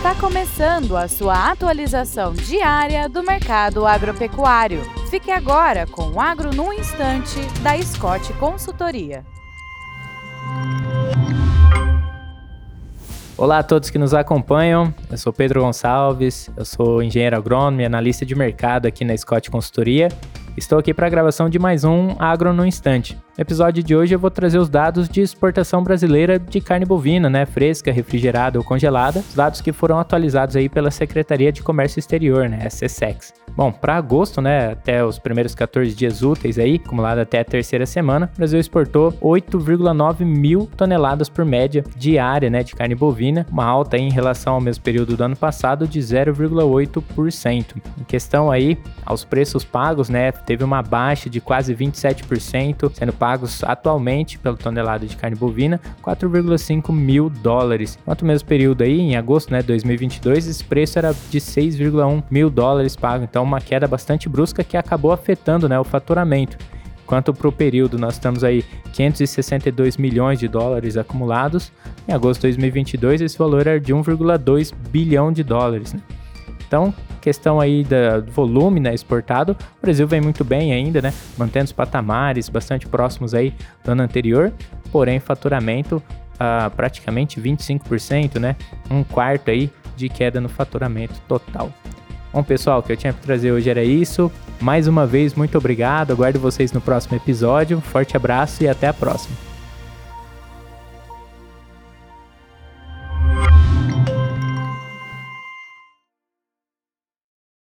Está começando a sua atualização diária do mercado agropecuário. Fique agora com o Agro no Instante, da Scott Consultoria. Olá a todos que nos acompanham. Eu sou Pedro Gonçalves, eu sou engenheiro agrônomo e analista de mercado aqui na Scott Consultoria. Estou aqui para a gravação de mais um Agro no Instante. No episódio de hoje eu vou trazer os dados de exportação brasileira de carne bovina, né, fresca, refrigerada ou congelada, os dados que foram atualizados aí pela Secretaria de Comércio Exterior, né, SESEX. Bom, para agosto, né, até os primeiros 14 dias úteis aí, acumulado até a terceira semana, o Brasil exportou 8,9 mil toneladas por média diária, né, de carne bovina, uma alta em relação ao mesmo período do ano passado de 0,8%. Em questão aí aos preços pagos, né, teve uma baixa de quase 27%, sendo pagos atualmente pela tonelada de carne bovina 4,5 mil dólares. Enquanto o mesmo período aí, em agosto, né, 2022, esse preço era de 6,1 mil dólares pago. Então, uma queda bastante brusca que acabou afetando né, o faturamento. Enquanto para o período nós estamos aí 562 milhões de dólares acumulados, em agosto de 2022 esse valor era de 1,2 bilhão de dólares. Né? Então, questão aí do volume né, exportado, o Brasil vem muito bem ainda, né? Mantendo os patamares bastante próximos aí do ano anterior, porém faturamento uh, praticamente 25%, né? Um quarto aí de queda no faturamento total. Bom, pessoal, o que eu tinha para trazer hoje era isso. Mais uma vez, muito obrigado. Aguardo vocês no próximo episódio. Forte abraço e até a próxima.